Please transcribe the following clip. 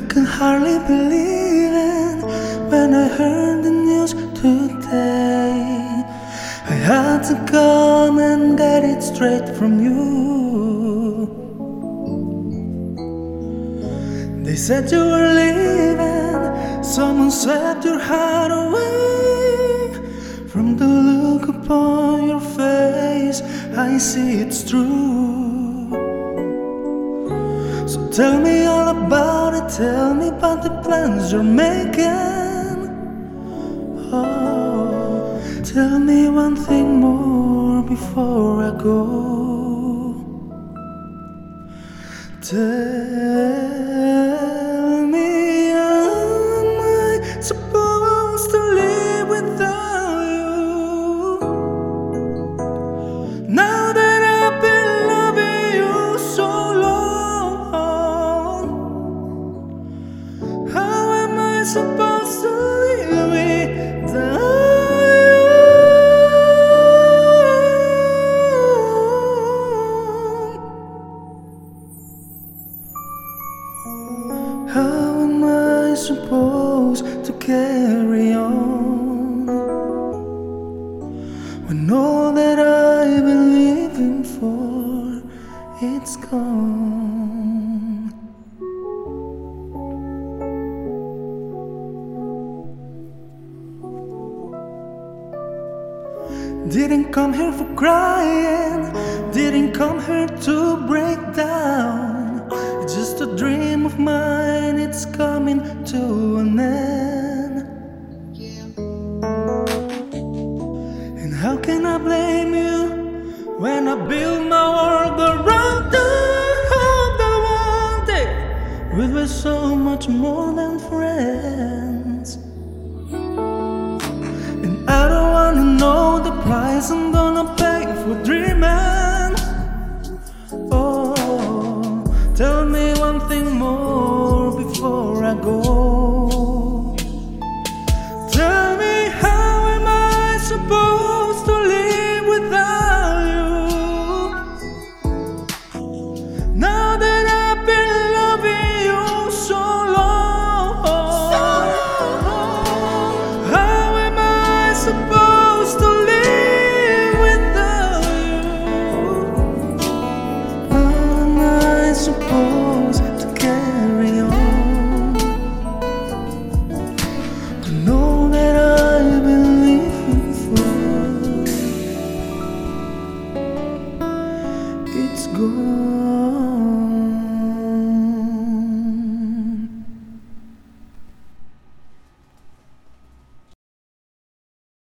can hardly believe it when I heard the news today. I had to come and get it straight from you. They said you were leaving, someone swept your heart away. From the look upon your face, I see it's true. So tell me all about it, tell me about the plans you're making. Oh, tell me one thing more before I go. Tell How am I supposed to carry on when all that I've been living for it's gone? Didn't come here for crying, didn't come here to break down. It's just a dream of mine, it's coming to an end. And how can I blame you when I build my world around the hope that one day we'll be so much more than friends? Price I'm gonna pay for dreaming. Oh, tell me one thing more before I go. Supposed to carry on? To know that I've been living for it's gone.